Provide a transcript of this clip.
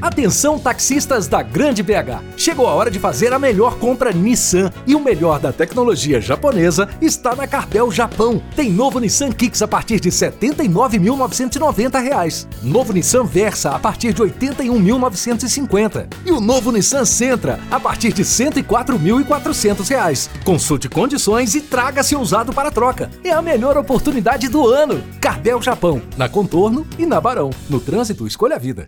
Atenção taxistas da Grande BH. Chegou a hora de fazer a melhor compra Nissan e o melhor da tecnologia japonesa está na Carpel Japão. Tem novo Nissan Kicks a partir de R$ 79.990. Novo Nissan Versa a partir de R$ 81.950. E o novo Nissan Sentra a partir de R$ 104.400. Consulte condições e traga seu usado para troca. É a melhor oportunidade do ano. Carpel Japão, na Contorno e na Barão. No trânsito, escolha a vida.